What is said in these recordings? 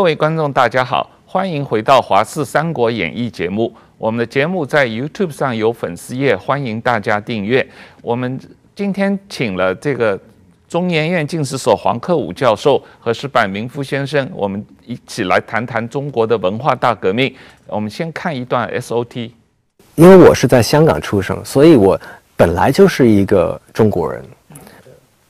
各位观众，大家好，欢迎回到《华视三国演义》节目。我们的节目在 YouTube 上有粉丝页，欢迎大家订阅。我们今天请了这个中研院进士所黄克武教授和石板明夫先生，我们一起来谈谈中国的文化大革命。我们先看一段 SOT。因为我是在香港出生，所以我本来就是一个中国人。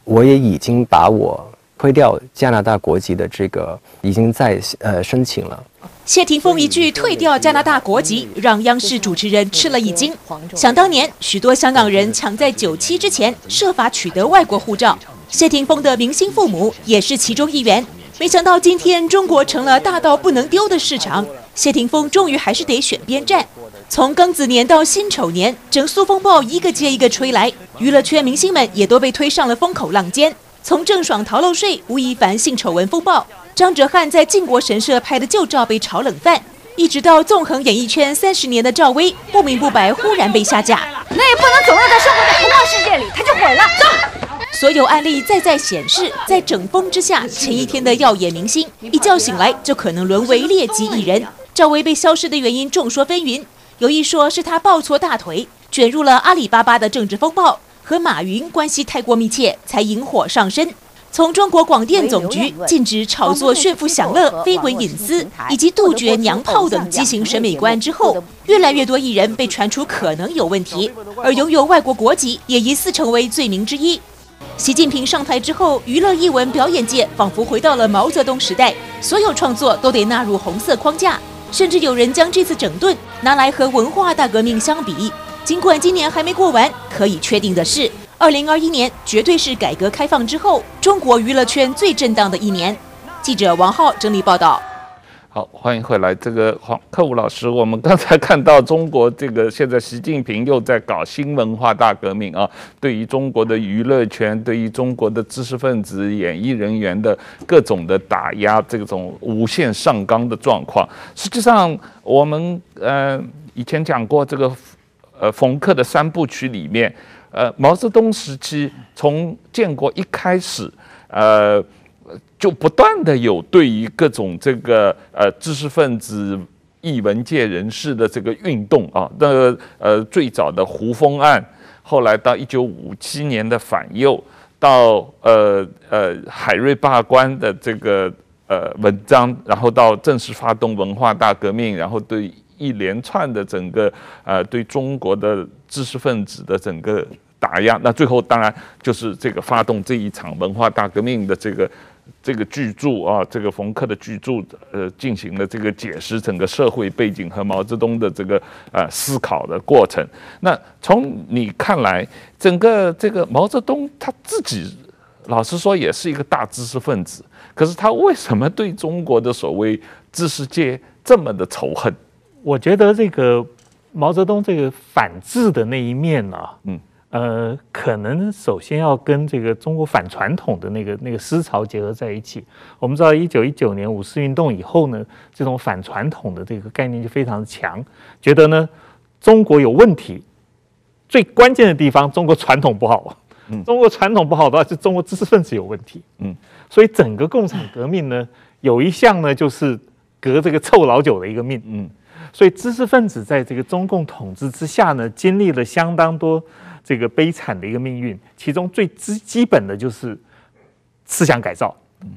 我也已经把我推掉加拿大国籍的这个已经在呃申请了。谢霆锋一句退掉加拿大国籍，让央视主持人吃了一惊。想当年，许多香港人抢在九七之前设法取得外国护照，谢霆锋的明星父母也是其中一员。没想到今天中国成了大到不能丢的市场，谢霆锋终于还是得选边站。从庚子年到辛丑年，整肃风暴一个接一个吹来，娱乐圈明星们也都被推上了风口浪尖。从郑爽逃漏税、吴亦凡性丑闻风暴。张哲瀚在靖国神社拍的旧照被炒冷饭，一直到纵横演艺圈三十年的赵薇不明不白忽然被下架，那也不能总让他生活在童话世界里，他就毁了。走，所有案例再再显示，在整风之下，前一天的耀眼明星一觉醒来就可能沦为劣迹艺人。赵薇被消失的原因众说纷纭，有一说是她抱错大腿，卷入了阿里巴巴的政治风暴，和马云关系太过密切，才引火上身。从中国广电总局禁止炒作、炫富享乐、绯闻隐私，以及杜绝娘炮等畸形审美观之后，越来越多艺人被传出可能有问题，而拥有外国国籍也疑似成为罪名之一。习近平上台之后，娱乐艺文表演界仿佛回到了毛泽东时代，所有创作都得纳入红色框架，甚至有人将这次整顿拿来和文化大革命相比。尽管今年还没过完，可以确定的是。二零二一年绝对是改革开放之后中国娱乐圈最震荡的一年。记者王浩整理报道。好，欢迎回来，这个黄克武老师。我们刚才看到中国这个现在习近平又在搞新文化大革命啊，对于中国的娱乐圈，对于中国的知识分子、演艺人员的各种的打压，这种无限上纲的状况。实际上，我们呃以前讲过这个呃冯克的三部曲里面。呃，毛泽东时期从建国一开始，呃，就不断的有对于各种这个呃知识分子、艺文界人士的这个运动啊，那呃最早的胡风案，后来到一九五七年的反右，到呃呃海瑞罢官的这个呃文章，然后到正式发动文化大革命，然后对一连串的整个呃对中国的。知识分子的整个打压，那最后当然就是这个发动这一场文化大革命的这个这个巨著啊，这个冯克的巨著，呃，进行了这个解释整个社会背景和毛泽东的这个呃思考的过程。那从你看来，整个这个毛泽东他自己，老实说也是一个大知识分子，可是他为什么对中国的所谓知识界这么的仇恨？我觉得这个。毛泽东这个反智的那一面呢，嗯，呃，可能首先要跟这个中国反传统的那个那个思潮结合在一起。我们知道，一九一九年五四运动以后呢，这种反传统的这个概念就非常强，觉得呢中国有问题，最关键的地方中国传统不好，嗯，中国传统不好的话，是中国知识分子有问题，嗯，所以整个共产革命呢，有一项呢就是革这个臭老九的一个命，嗯。所以知识分子在这个中共统治之下呢，经历了相当多这个悲惨的一个命运。其中最基基本的就是思想改造，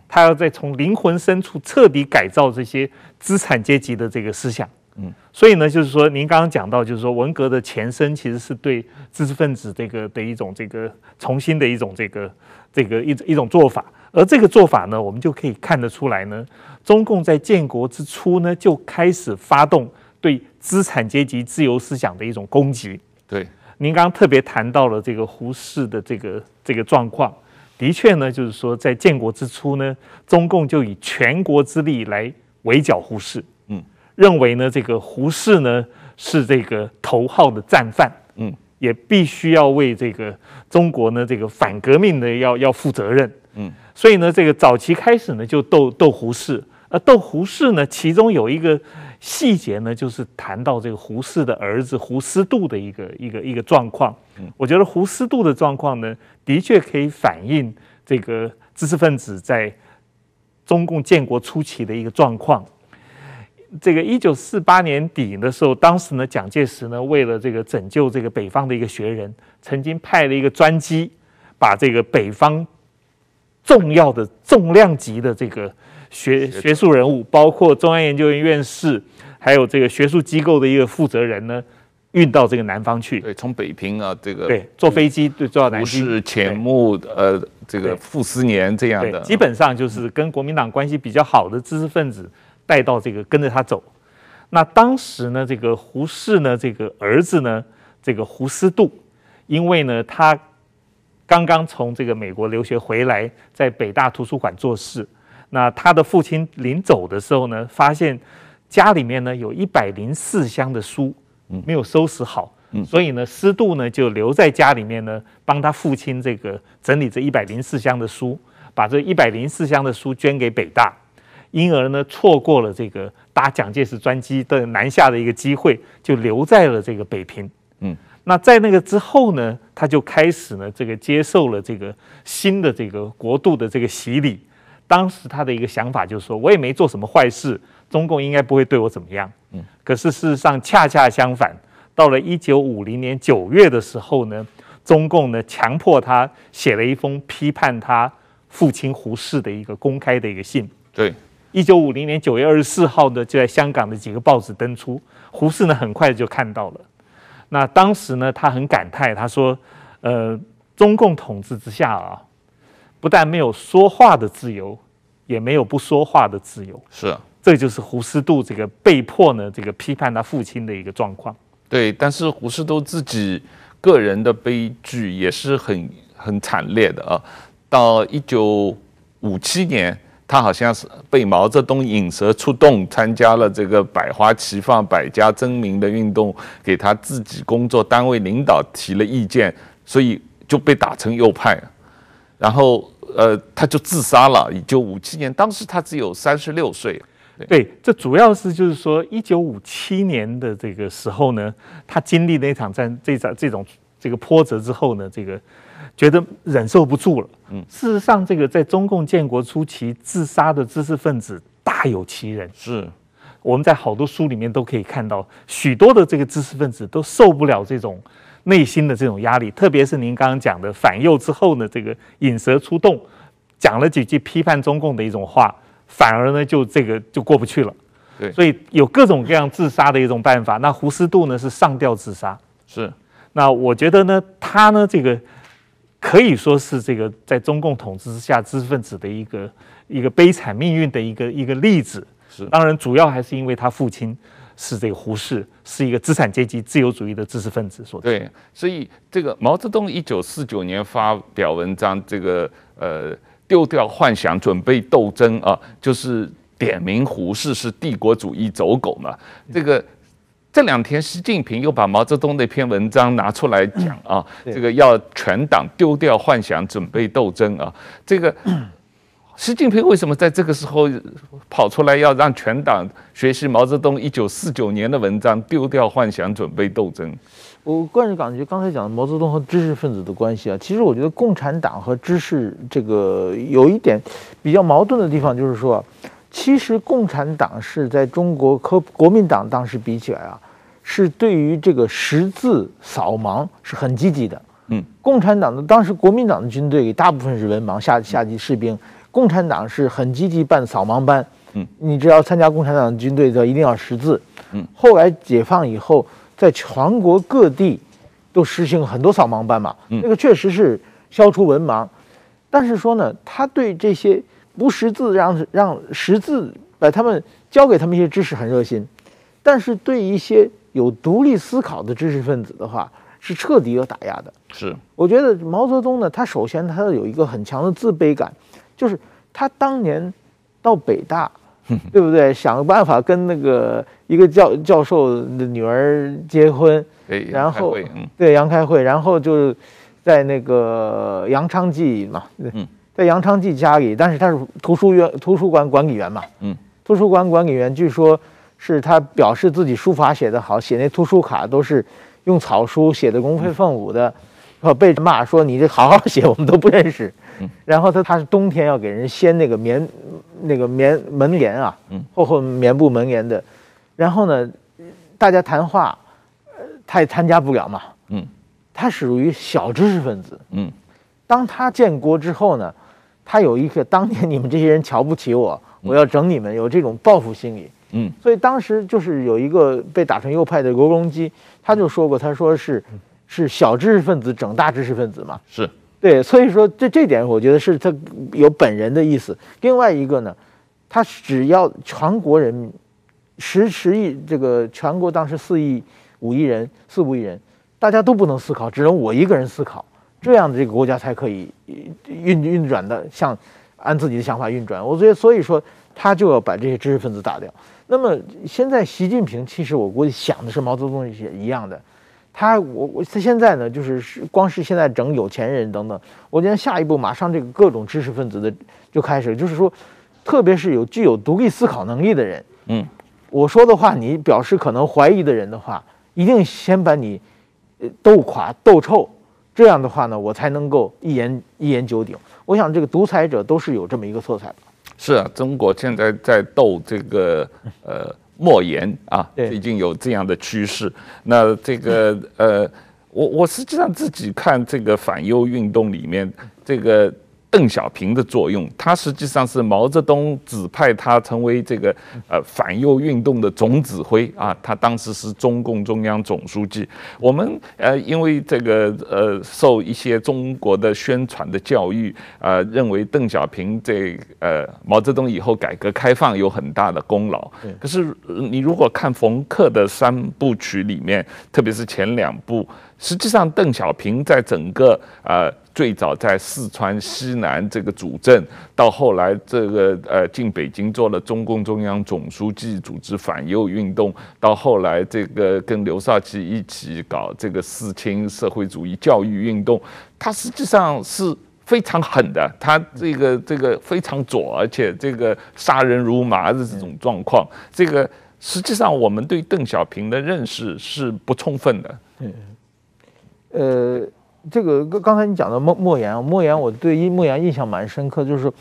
他要再从灵魂深处彻底改造这些资产阶级的这个思想。嗯，所以呢，就是说您刚刚讲到，就是说文革的前身其实是对知识分子这个的一种这个重新的一种这个这个一一种做法。而这个做法呢，我们就可以看得出来呢，中共在建国之初呢，就开始发动。对资产阶级自由思想的一种攻击。对，您刚刚特别谈到了这个胡适的这个这个状况，的确呢，就是说在建国之初呢，中共就以全国之力来围剿胡适，嗯，认为呢这个胡适呢是这个头号的战犯，嗯，也必须要为这个中国呢这个反革命的要要负责任，嗯，所以呢这个早期开始呢就斗斗胡适，而斗胡适呢其中有一个。细节呢，就是谈到这个胡适的儿子胡思度的一个一个一个状况。我觉得胡思度的状况呢，的确可以反映这个知识分子在中共建国初期的一个状况。这个一九四八年底的时候，当时呢，蒋介石呢，为了这个拯救这个北方的一个学人，曾经派了一个专机，把这个北方重要的重量级的这个学学术人物，包括中央研究院院士，还有这个学术机构的一个负责人呢，运到这个南方去。对，从北平啊，这个对，坐飞机对，坐到南京。胡适、钱穆，呃，这个傅斯年这样的，基本上就是跟国民党关系比较好的知识分子。带到这个跟着他走，那当时呢，这个胡适呢，这个儿子呢，这个胡思杜，因为呢，他刚刚从这个美国留学回来，在北大图书馆做事。那他的父亲临走的时候呢，发现家里面呢有一百零四箱的书，没有收拾好，嗯所以呢，师度呢就留在家里面呢，帮他父亲这个整理这一百零四箱的书，把这一百零四箱的书捐给北大。因而呢，错过了这个搭蒋介石专机的南下的一个机会，就留在了这个北平。嗯，那在那个之后呢，他就开始呢，这个接受了这个新的这个国度的这个洗礼。当时他的一个想法就是说，我也没做什么坏事，中共应该不会对我怎么样。嗯，可是事实上恰恰相反，到了一九五零年九月的时候呢，中共呢强迫他写了一封批判他父亲胡适的一个公开的一个信。对。一九五零年九月二十四号呢，就在香港的几个报纸登出。胡适呢，很快就看到了。那当时呢，他很感慨，他说：“呃，中共统治之下啊，不但没有说话的自由，也没有不说话的自由。”是啊，这就是胡适度这个被迫呢，这个批判他父亲的一个状况。对，但是胡适度自己个人的悲剧也是很很惨烈的啊。到一九五七年。他好像是被毛泽东引蛇出洞，参加了这个百花齐放、百家争鸣的运动，给他自己工作单位领导提了意见，所以就被打成右派，然后呃，他就自杀了。一九五七年，当时他只有三十六岁。对，这主要是就是说，一九五七年的这个时候呢，他经历那场战这场这种这个波折之后呢，这个。觉得忍受不住了。嗯，事实上，这个在中共建国初期自杀的知识分子大有其人。是，我们在好多书里面都可以看到，许多的这个知识分子都受不了这种内心的这种压力。特别是您刚刚讲的反右之后呢，这个引蛇出洞，讲了几句批判中共的一种话，反而呢就这个就过不去了。对，所以有各种各样自杀的一种办法。那胡适度呢是上吊自杀。是，那我觉得呢，他呢这个。可以说是这个在中共统治之下知识分子的一个一个悲惨命运的一个一个例子。是，当然主要还是因为他父亲是这个胡适，是一个资产阶级自由主义的知识分子所。对，所以这个毛泽东一九四九年发表文章，这个呃丢掉幻想，准备斗争啊，就是点名胡适是帝国主义走狗嘛，这个。这两天，习近平又把毛泽东那篇文章拿出来讲啊，这个要全党丢掉幻想，准备斗争啊。这个 习近平为什么在这个时候跑出来要让全党学习毛泽东一九四九年的文章，丢掉幻想，准备斗争？我个人感觉，刚才讲的毛泽东和知识分子的关系啊，其实我觉得共产党和知识这个有一点比较矛盾的地方，就是说。其实共产党是在中国和国民党当时比起来啊，是对于这个识字扫盲是很积极的。嗯，共产党的当时国民党的军队大部分是文盲下下级士兵，共产党是很积极办扫盲班。嗯，你只要参加共产党的军队，就一定要识字。嗯，后来解放以后，在全国各地都实行很多扫盲班嘛。嗯，那个确实是消除文盲，但是说呢，他对这些。不识字，让让识字，把他们教给他们一些知识很热心，但是对一些有独立思考的知识分子的话，是彻底有打压的。是，我觉得毛泽东呢，他首先他有一个很强的自卑感，就是他当年到北大，对不对？想个办法跟那个一个教教授的女儿结婚，然后对杨开慧，然后就在那个杨昌济嘛，嗯。在杨昌济家里，但是他是图书院图书馆管理员嘛，嗯，图书馆管理员据说是他表示自己书法写得好，写那图书卡都是用草书写的龙飞凤舞的，然后被骂说你这好好写我们都不认识，然后他他是冬天要给人掀那个棉那个棉门帘啊，嗯，厚厚棉布门帘的，然后呢，大家谈话，呃，他也参加不了嘛，嗯，他属于小知识分子，嗯，当他建国之后呢，他有一个当年你们这些人瞧不起我，我要整你们，有这种报复心理，嗯，所以当时就是有一个被打成右派的罗荣基，他就说过，他说是是小知识分子整大知识分子嘛，是。对，所以说这这点我觉得是他有本人的意思。另外一个呢，他只要全国人民十十亿这个全国当时四亿五亿人四五亿人，大家都不能思考，只能我一个人思考，这样的这个国家才可以运运转的像按自己的想法运转。我觉得所以说他就要把这些知识分子打掉。那么现在习近平其实我估计想的是毛泽东也一样的。他我我他现在呢，就是是光是现在整有钱人等等，我觉得下一步马上这个各种知识分子的就开始，就是说，特别是有具有独立思考能力的人，嗯，我说的话你表示可能怀疑的人的话，一定先把你呃斗垮斗臭，这样的话呢，我才能够一言一言九鼎。我想这个独裁者都是有这么一个色彩的。是啊，中国现在在斗这个呃。莫言啊，已经有这样的趋势。那这个呃，我我实际上自己看这个反右运动里面这个。邓小平的作用，他实际上是毛泽东指派他成为这个呃反右运动的总指挥啊，他当时是中共中央总书记。我们呃因为这个呃受一些中国的宣传的教育，呃认为邓小平这呃毛泽东以后改革开放有很大的功劳。可是你如果看冯克的三部曲里面，特别是前两部，实际上邓小平在整个呃。最早在四川西南这个主政，到后来这个呃进北京做了中共中央总书记，组织反右运动，到后来这个跟刘少奇一起搞这个四清社会主义教育运动，他实际上是非常狠的，他这个这个非常左，而且这个杀人如麻的这种状况，这个实际上我们对邓小平的认识是不充分的。嗯，呃。这个刚刚才你讲的莫莫言啊，莫言，我对莫言印象蛮深刻，就是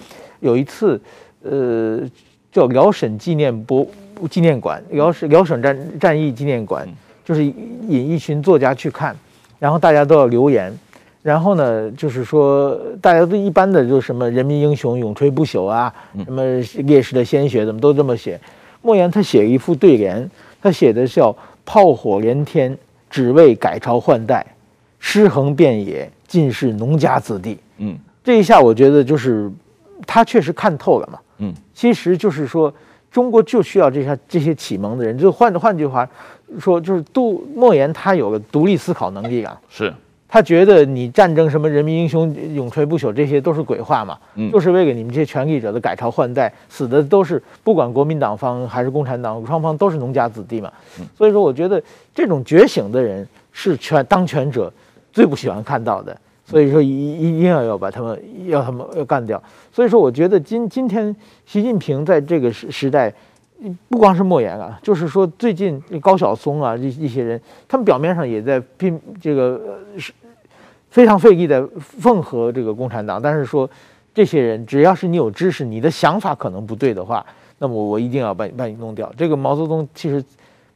有一次，呃，叫辽沈纪念博纪念馆，辽沈辽沈战战役纪念馆，就是引一群作家去看，然后大家都要留言，然后呢，就是说大家都一般的，就是什么人民英雄永垂不朽啊，什么烈士的鲜血怎么都这么写，莫言他写了一副对联，他写的叫炮火连天，只为改朝换代。尸横遍野，尽是农家子弟。嗯，这一下我觉得就是他确实看透了嘛。嗯，其实就是说，中国就需要这些这些启蒙的人。就换换句话说，就是杜莫言他有个独立思考能力啊。是，他觉得你战争什么人民英雄永垂不朽，这些都是鬼话嘛。嗯，就是为了你们这些权力者的改朝换代，死的都是不管国民党方还是共产党，双方都是农家子弟嘛。嗯，所以说我觉得这种觉醒的人是权当权者。最不喜欢看到的，所以说一一定要要把他们要他们要干掉。所以说，我觉得今今天习近平在这个时时代，不光是莫言啊，就是说最近高晓松啊，这一些人，他们表面上也在拼这个是非常费力的缝合这个共产党，但是说这些人只要是你有知识，你的想法可能不对的话，那么我一定要把你把你弄掉。这个毛泽东其实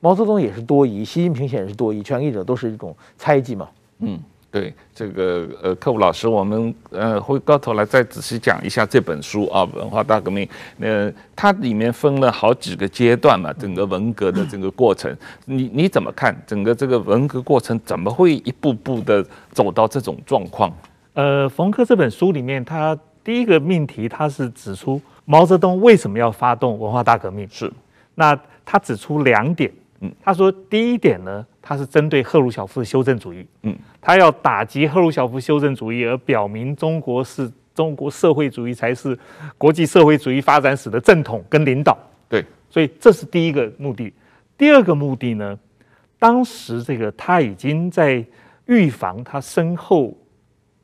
毛泽东也是多疑，习近平显然是多疑，权力者都是一种猜忌嘛。嗯，对，这个呃，克武老师，我们呃回过头来再仔细讲一下这本书啊，《文化大革命》。呃，它里面分了好几个阶段嘛，整个文革的这个过程，你你怎么看？整个这个文革过程怎么会一步步的走到这种状况？呃，冯克这本书里面，他第一个命题，他是指出毛泽东为什么要发动文化大革命？是，那他指出两点，嗯，他说第一点呢。他是针对赫鲁晓夫的修正主义，嗯，他要打击赫鲁晓夫修正主义，而表明中国是中国社会主义才是国际社会主义发展史的正统跟领导。对，所以这是第一个目的。第二个目的呢，当时这个他已经在预防他身后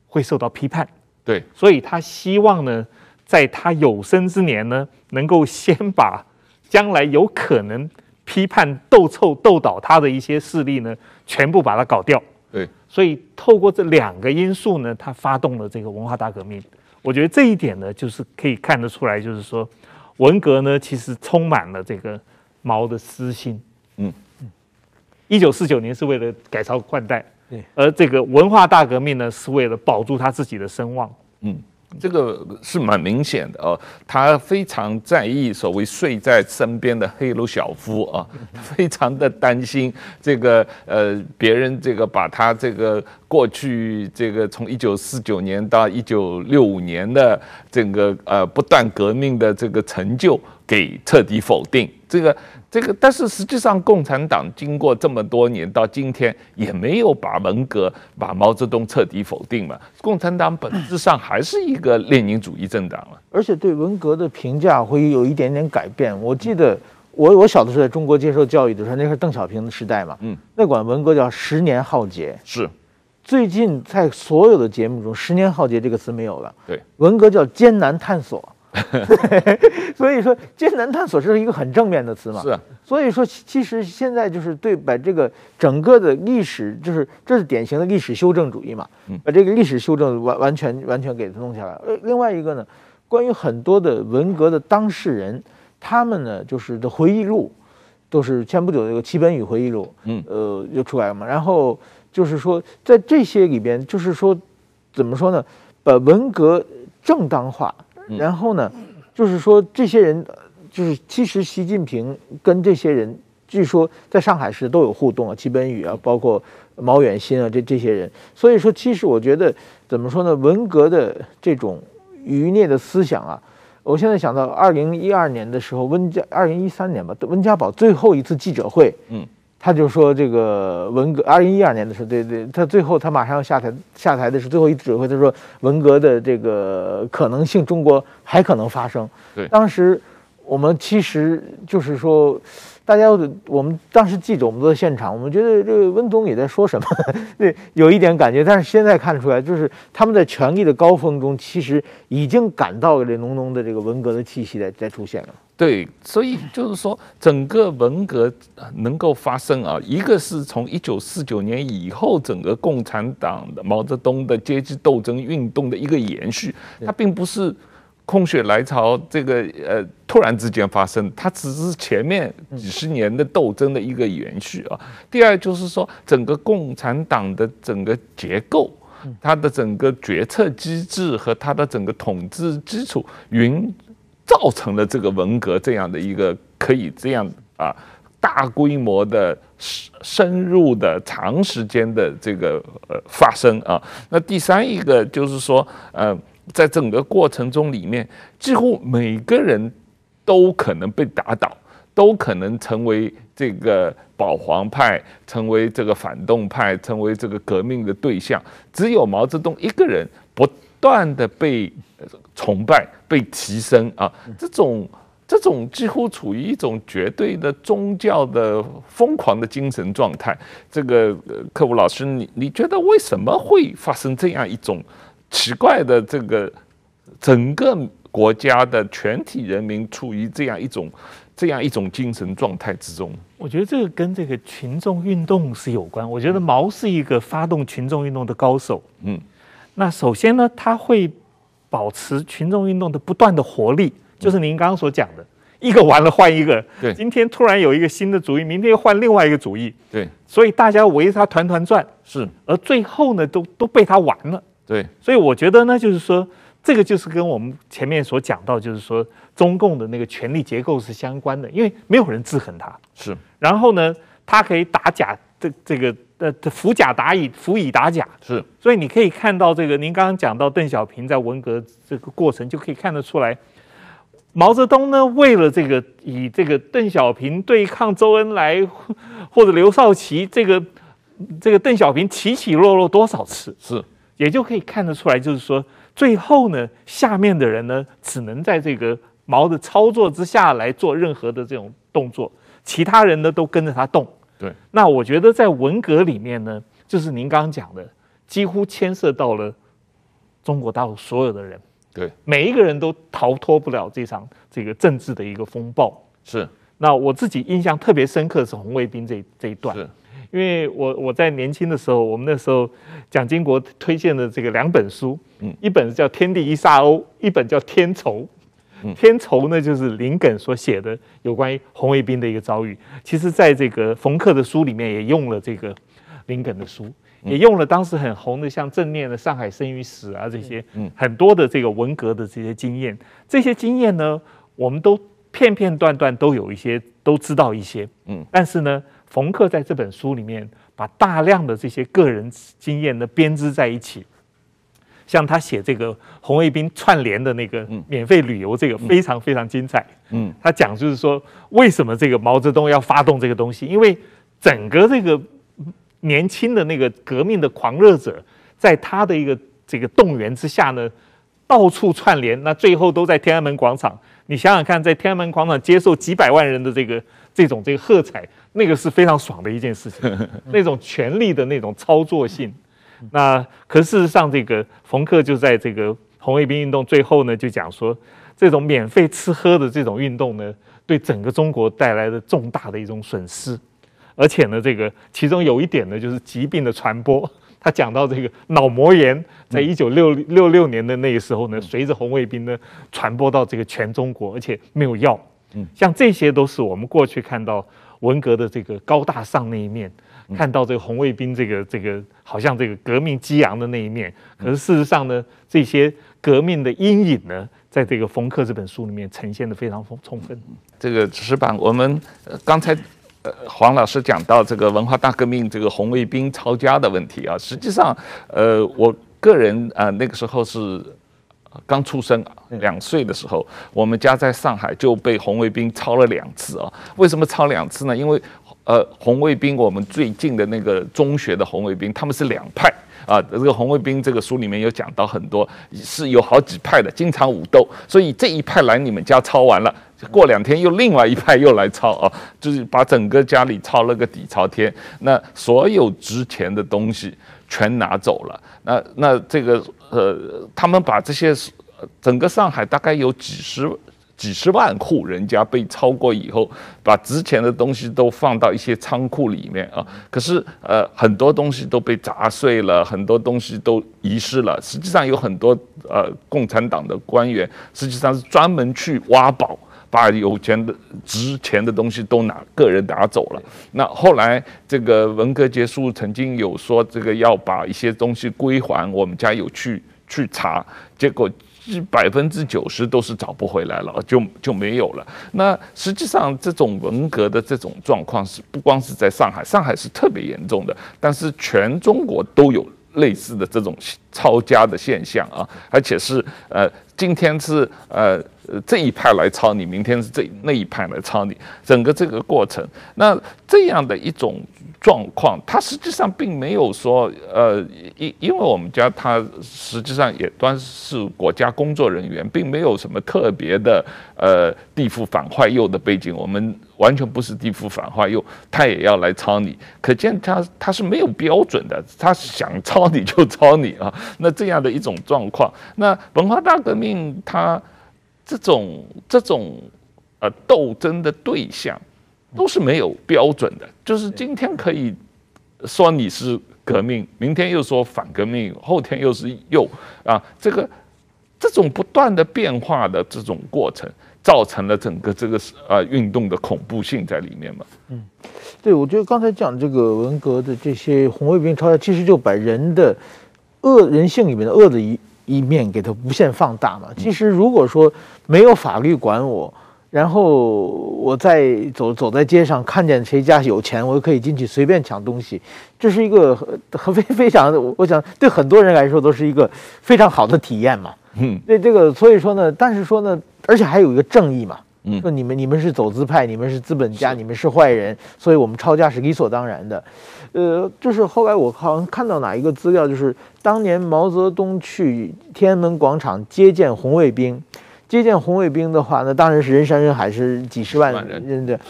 会受到批判，对，所以他希望呢，在他有生之年呢，能够先把将来有可能。批判斗臭斗倒他的一些势力呢，全部把它搞掉。对，所以透过这两个因素呢，他发动了这个文化大革命。我觉得这一点呢，就是可以看得出来，就是说文革呢，其实充满了这个毛的私心。嗯嗯，一九四九年是为了改朝换代，对，而这个文化大革命呢，是为了保住他自己的声望。嗯。这个是蛮明显的哦，他非常在意所谓睡在身边的黑鲁晓夫啊，非常的担心这个呃别人这个把他这个过去这个从一九四九年到一九六五年的整个呃不断革命的这个成就给彻底否定这个。这个，但是实际上，共产党经过这么多年，到今天也没有把文革、把毛泽东彻底否定嘛。共产党本质上还是一个列宁主义政党了，而且对文革的评价会有一点点改变。我记得我我小的时候在中国接受教育的时候，那是邓小平的时代嘛，嗯，那管文革叫十年浩劫。是，最近在所有的节目中，“十年浩劫”这个词没有了。对，文革叫艰难探索。所以说，艰难探索是一个很正面的词嘛。是啊。所以说，其实现在就是对把这个整个的历史，就是这是典型的历史修正主义嘛。把这个历史修正完完全完全给它弄下来。呃，另外一个呢，关于很多的文革的当事人，他们呢就是的回忆录，都是前不久那个齐本禹回忆录，嗯，呃，又出来了嘛。然后就是说，在这些里边，就是说怎么说呢？把文革正当化。然后呢，就是说这些人，就是其实习近平跟这些人，据说在上海市都有互动啊，齐本禹啊，包括毛远新啊，这这些人。所以说，其实我觉得怎么说呢？文革的这种余孽的思想啊，我现在想到二零一二年的时候，温家二零一三年吧，温家宝最后一次记者会，嗯。他就说这个文革，二零一二年的时候，对对，他最后他马上要下台，下台的时候最后一指挥。他说文革的这个可能性，中国还可能发生。对，当时我们其实就是说。大家，我们当时记者，我们都在现场，我们觉得这个温总也在说什么，对，有一点感觉。但是现在看出来，就是他们在权力的高峰中，其实已经感到了这浓浓的这个文革的气息在在出现了。对，所以就是说，整个文革能够发生啊，一个是从一九四九年以后，整个共产党的毛泽东的阶级斗争运动的一个延续，它并不是。空穴来潮，这个呃突然之间发生，它只是前面几十年的斗争的一个延续啊。第二就是说，整个共产党的整个结构，它的整个决策机制和它的整个统治基础，云造成了这个文革这样的一个可以这样啊大规模的深入的长时间的这个呃发生啊。那第三一个就是说呃。在整个过程中里面，几乎每个人都可能被打倒，都可能成为这个保皇派，成为这个反动派，成为这个革命的对象。只有毛泽东一个人不断的被崇拜、被提升啊！这种这种几乎处于一种绝对的宗教的疯狂的精神状态。这个克武老师，你你觉得为什么会发生这样一种？奇怪的，这个整个国家的全体人民处于这样一种这样一种精神状态之中。我觉得这个跟这个群众运动是有关。我觉得毛是一个发动群众运动的高手。嗯，那首先呢，他会保持群众运动的不断的活力，就是您刚刚所讲的，一个完了换一个。对，今天突然有一个新的主意，明天又换另外一个主意。对，所以大家围着他团团转。是，而最后呢，都都被他完了。对，所以我觉得呢，就是说，这个就是跟我们前面所讲到，就是说，中共的那个权力结构是相关的，因为没有人制衡他，是。然后呢，他可以打假，这这个呃，扶甲打乙，扶乙打甲，是。所以你可以看到这个，您刚刚讲到邓小平在文革这个过程，就可以看得出来，毛泽东呢，为了这个以这个邓小平对抗周恩来或者刘少奇，这个这个邓小平起起落落多少次，是。也就可以看得出来，就是说，最后呢，下面的人呢，只能在这个毛的操作之下来做任何的这种动作，其他人呢都跟着他动。对，那我觉得在文革里面呢，就是您刚刚讲的，几乎牵涉到了中国大陆所有的人。对，每一个人都逃脱不了这场这个政治的一个风暴。是，那我自己印象特别深刻的是红卫兵这这一段。是。因为我我在年轻的时候，我们那时候蒋经国推荐的这个两本书，嗯，一本叫《天地一沙鸥》，一本叫《天仇》。天仇呢就是林肯所写的有关于红卫兵的一个遭遇。其实，在这个冯克的书里面也用了这个林肯的书，也用了当时很红的像正念的《上海生与死》啊这些很多的这个文革的这些经验。这些经验呢，我们都片片段段都有一些都知道一些。嗯，但是呢，冯克在这本书里面把大量的这些个人经验呢编织在一起。像他写这个红卫兵串联的那个免费旅游，这个非常非常精彩。嗯，他讲就是说，为什么这个毛泽东要发动这个东西？因为整个这个年轻的那个革命的狂热者，在他的一个这个动员之下呢，到处串联，那最后都在天安门广场。你想想看，在天安门广场接受几百万人的这个这种这个喝彩，那个是非常爽的一件事情，那种权力的那种操作性。那可事实上，这个冯克就在这个红卫兵运动最后呢，就讲说，这种免费吃喝的这种运动呢，对整个中国带来的重大的一种损失，而且呢，这个其中有一点呢，就是疾病的传播。他讲到这个脑膜炎，在一九六六六年的那个时候呢，随着红卫兵呢传播到这个全中国，而且没有药。嗯，像这些都是我们过去看到文革的这个高大上那一面。看到这个红卫兵，这个这个好像这个革命激昂的那一面，可是事实上呢，这些革命的阴影呢，在这个冯克这本书里面呈现的非常丰充分。这个石板，我们刚才呃黄老师讲到这个文化大革命这个红卫兵抄家的问题啊，实际上呃我个人啊、呃、那个时候是刚出生两岁的时候，我们家在上海就被红卫兵抄了两次啊。为什么抄两次呢？因为呃，红卫兵，我们最近的那个中学的红卫兵，他们是两派啊。这个红卫兵这个书里面有讲到很多，是有好几派的，经常武斗。所以这一派来你们家抄完了，过两天又另外一派又来抄啊，就是把整个家里抄了个底朝天。那所有值钱的东西全拿走了。那那这个呃，他们把这些整个上海大概有几十。几十万户人家被抄过以后，把值钱的东西都放到一些仓库里面啊。可是呃，很多东西都被砸碎了，很多东西都遗失了。实际上有很多呃共产党的官员，实际上是专门去挖宝，把有钱的值钱的东西都拿个人拿走了。那后来这个文革结束，曾经有说这个要把一些东西归还，我们家有去去查，结果。百分之九十都是找不回来了，就就没有了。那实际上这种文革的这种状况是不光是在上海，上海是特别严重的，但是全中国都有类似的这种抄家的现象啊，而且是呃，今天是呃这一派来抄你，明天是这那一派来抄你，整个这个过程，那这样的一种。状况，他实际上并没有说，呃，因因为我们家他实际上也端是国家工作人员，并没有什么特别的，呃，地富反坏右的背景，我们完全不是地富反坏右，他也要来抄你，可见他他是没有标准的，他想抄你就抄你啊，那这样的一种状况，那文化大革命他这种这种呃斗争的对象。都是没有标准的，就是今天可以说你是革命，明天又说反革命，后天又是右啊，这个这种不断的变化的这种过程，造成了整个这个呃运动的恐怖性在里面嘛。嗯，对，我觉得刚才讲这个文革的这些红卫兵抄家，其实就把人的恶人性里面的恶的一一面给它无限放大嘛。其实如果说没有法律管我。然后我在走走在街上，看见谁家有钱，我就可以进去随便抢东西。这是一个很 非非常，我想对很多人来说都是一个非常好的体验嘛。嗯，对这个，所以说呢，但是说呢，而且还有一个正义嘛。嗯，说你们你们是走资派，你们是资本家，你们是坏人，所以我们抄家是理所当然的。呃，就是后来我好像看到哪一个资料，就是当年毛泽东去天安门广场接见红卫兵。接见红卫兵的话，那当然是人山人海，是几十万人的。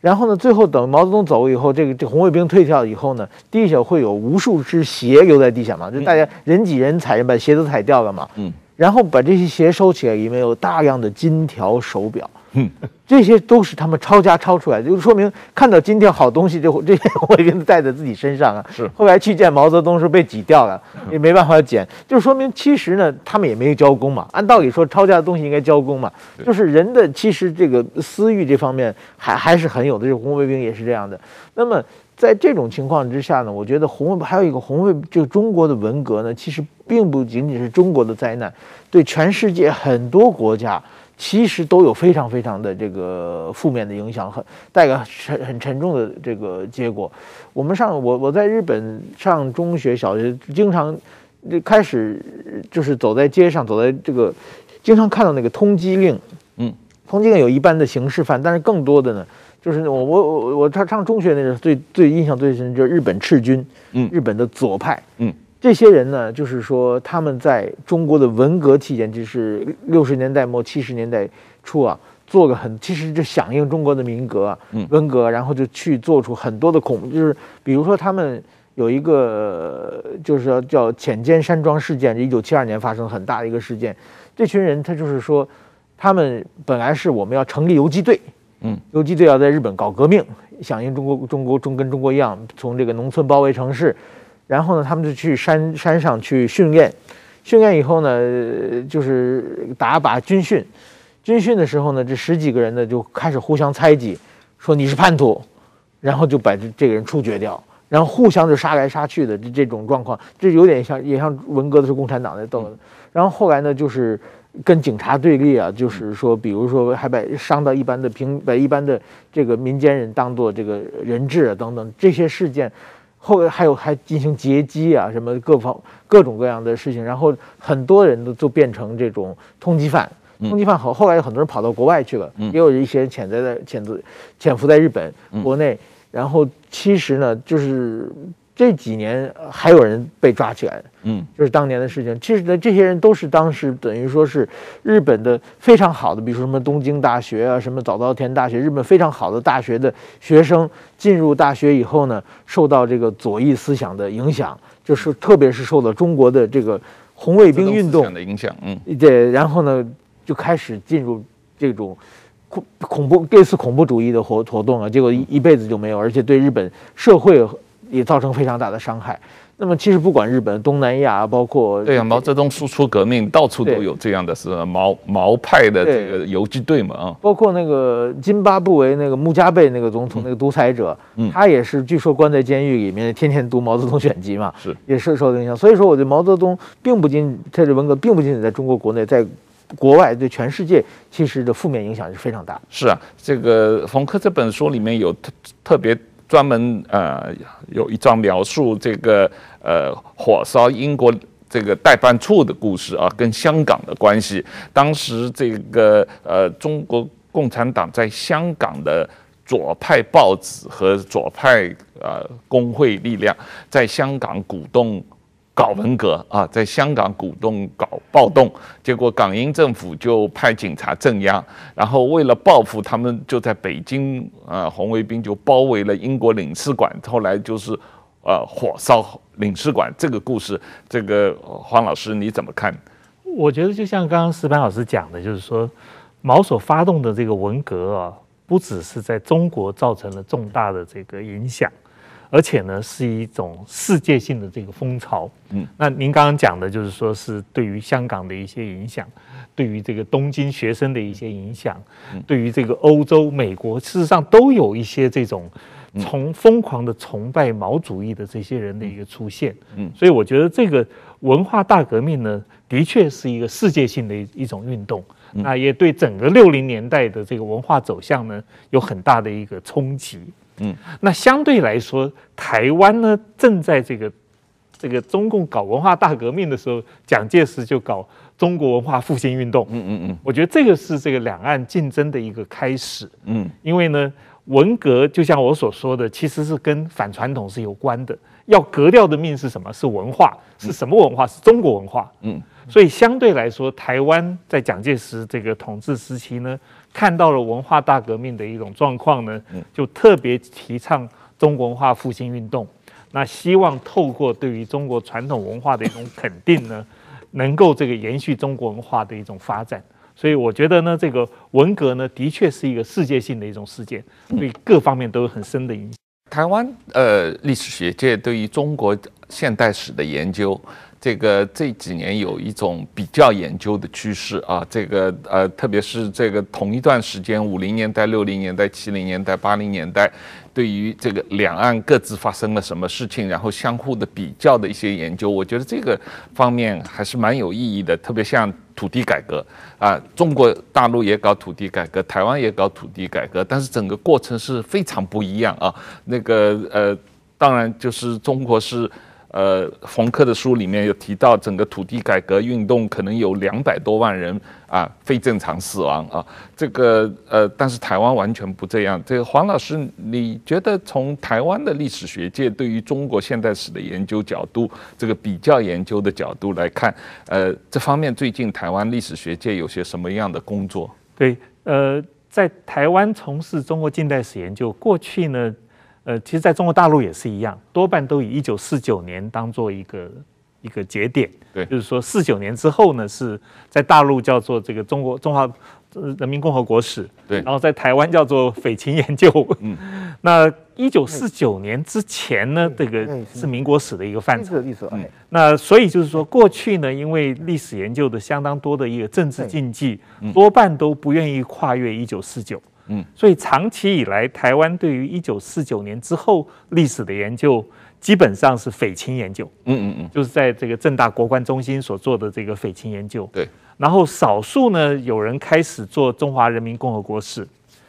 然后呢，最后等毛泽东走以后，这个这红卫兵退掉以后呢，地下会有无数只鞋留在地下嘛，就大家人挤人踩人，把鞋都踩掉了嘛。嗯。然后把这些鞋收起来，里面有大量的金条手表。嗯。这些都是他们抄家抄出来的，就说明看到今天好东西，就这些红卫兵带在自己身上啊。是。后来去见毛泽东时被挤掉了，也没办法捡，就说明其实呢，他们也没有交工嘛。按道理说，抄家的东西应该交工嘛。就是人的其实这个私欲这方面还还是很有的，这红卫兵也是这样的。那么在这种情况之下呢，我觉得红卫还有一个红卫，就中国的文革呢，其实并不仅仅是中国的灾难，对全世界很多国家。其实都有非常非常的这个负面的影响，很带个很很沉重的这个结果。我们上我我在日本上中学、小学，经常就开始就是走在街上，走在这个经常看到那个通缉令。嗯，通缉令有一般的刑事犯，但是更多的呢，就是我我我我上上中学那时候最最印象最深就是日本赤军，嗯，日本的左派，嗯。这些人呢，就是说他们在中国的文革期间，就是六十年代末七十年代初啊，做个很，其实就响应中国的民革啊，文革，然后就去做出很多的恐怖，就是比如说他们有一个，就是说叫浅间山庄事件，一九七二年发生很大的一个事件。这群人他就是说，他们本来是我们要成立游击队，嗯，游击队要在日本搞革命，响应中国，中国中跟中国一样，从这个农村包围城市。然后呢，他们就去山山上去训练，训练以后呢，就是打靶军训。军训的时候呢，这十几个人呢就开始互相猜忌，说你是叛徒，然后就把这这个人处决掉，然后互相就杀来杀去的这这种状况，这有点像也像文革的时候共产党在斗。然后后来呢，就是跟警察对立啊，就是说，比如说还把伤到一般的平，把一般的这个民间人当做这个人质啊等等这些事件。后来还有还进行劫机啊，什么各方各种各样的事情，然后很多人都就变成这种通缉犯，通缉犯后后来有很多人跑到国外去了，也有一些人潜在的潜伏潜伏在日本国内，然后其实呢就是。这几年还有人被抓起来，嗯，就是当年的事情。其实呢，这些人都是当时等于说是日本的非常好的，比如说什么东京大学啊，什么早稻田大学，日本非常好的大学的学生进入大学以后呢，受到这个左翼思想的影响，就是特别是受到中国的这个红卫兵运动的影响，嗯，对，然后呢就开始进入这种恐恐怖类似恐怖主义的活活动啊，结果一一辈子就没有，而且对日本社会。也造成非常大的伤害。那么，其实不管日本、东南亚，包括对啊，毛泽东输出革命，到处都有这样的是毛毛派的这个游击队嘛啊。包括那个津巴布韦那个穆加贝那个总统，那个独裁者，嗯，他也是据说关在监狱里面，天天读毛泽东选集嘛，是也是受影响。所以说，我觉得毛泽东并不仅在这文革，并不仅仅在中国国内，在国外对全世界其实的负面影响是非常大。是啊，这个冯克这本书里面有特特别。专门呃有一章描述这个呃火烧英国这个代办处的故事啊，跟香港的关系。当时这个呃中国共产党在香港的左派报纸和左派呃工会力量，在香港鼓动。搞文革啊，在香港鼓动搞暴动，结果港英政府就派警察镇压，然后为了报复，他们就在北京啊，红卫兵就包围了英国领事馆，后来就是呃火烧领事馆。这个故事，这个黄老师你怎么看？我觉得就像刚刚石板老师讲的，就是说毛所发动的这个文革啊，不只是在中国造成了重大的这个影响。而且呢，是一种世界性的这个风潮。嗯，那您刚刚讲的，就是说是对于香港的一些影响，对于这个东京学生的一些影响，对于这个欧洲、美国，事实上都有一些这种从疯狂的崇拜毛主义的这些人的一个出现。嗯，所以我觉得这个文化大革命呢，的确是一个世界性的一一种运动。那也对整个六零年代的这个文化走向呢，有很大的一个冲击。嗯，那相对来说，台湾呢正在这个这个中共搞文化大革命的时候，蒋介石就搞中国文化复兴运动。嗯嗯嗯，我觉得这个是这个两岸竞争的一个开始。嗯，因为呢，文革就像我所说的，其实是跟反传统是有关的。要革掉的命是什么？是文化，是什么文化？是中国文化。嗯，所以相对来说，台湾在蒋介石这个统治时期呢，看到了文化大革命的一种状况呢，就特别提倡中国文化复兴运动。那希望透过对于中国传统文化的一种肯定呢，能够这个延续中国文化的一种发展。所以我觉得呢，这个文革呢，的确是一个世界性的一种事件，对各方面都有很深的影响。台湾呃历史学界对于中国现代史的研究，这个这几年有一种比较研究的趋势啊，这个呃特别是这个同一段时间，五零年代、六零年代、七零年代、八零年代。对于这个两岸各自发生了什么事情，然后相互的比较的一些研究，我觉得这个方面还是蛮有意义的。特别像土地改革啊，中国大陆也搞土地改革，台湾也搞土地改革，但是整个过程是非常不一样啊。那个呃，当然就是中国是。呃，冯克的书里面有提到，整个土地改革运动可能有两百多万人啊非正常死亡啊。这个呃，但是台湾完全不这样。这个黄老师，你觉得从台湾的历史学界对于中国现代史的研究角度，这个比较研究的角度来看，呃，这方面最近台湾历史学界有些什么样的工作？对，呃，在台湾从事中国近代史研究，过去呢。呃，其实在中国大陆也是一样，多半都以一九四九年当做一个一个节点。对，就是说四九年之后呢，是在大陆叫做这个中国中华人民共和国史。对，然后在台湾叫做匪情研究。嗯，那一九四九年之前呢，这个是民国史的一个范畴。历史，那所以就是说，过去呢，因为历史研究的相当多的一个政治禁忌，多半都不愿意跨越一九四九。嗯，所以长期以来，台湾对于一九四九年之后历史的研究，基本上是匪情研究。嗯嗯嗯，就是在这个正大国关中心所做的这个匪情研究。对，然后少数呢，有人开始做中华人民共和国史。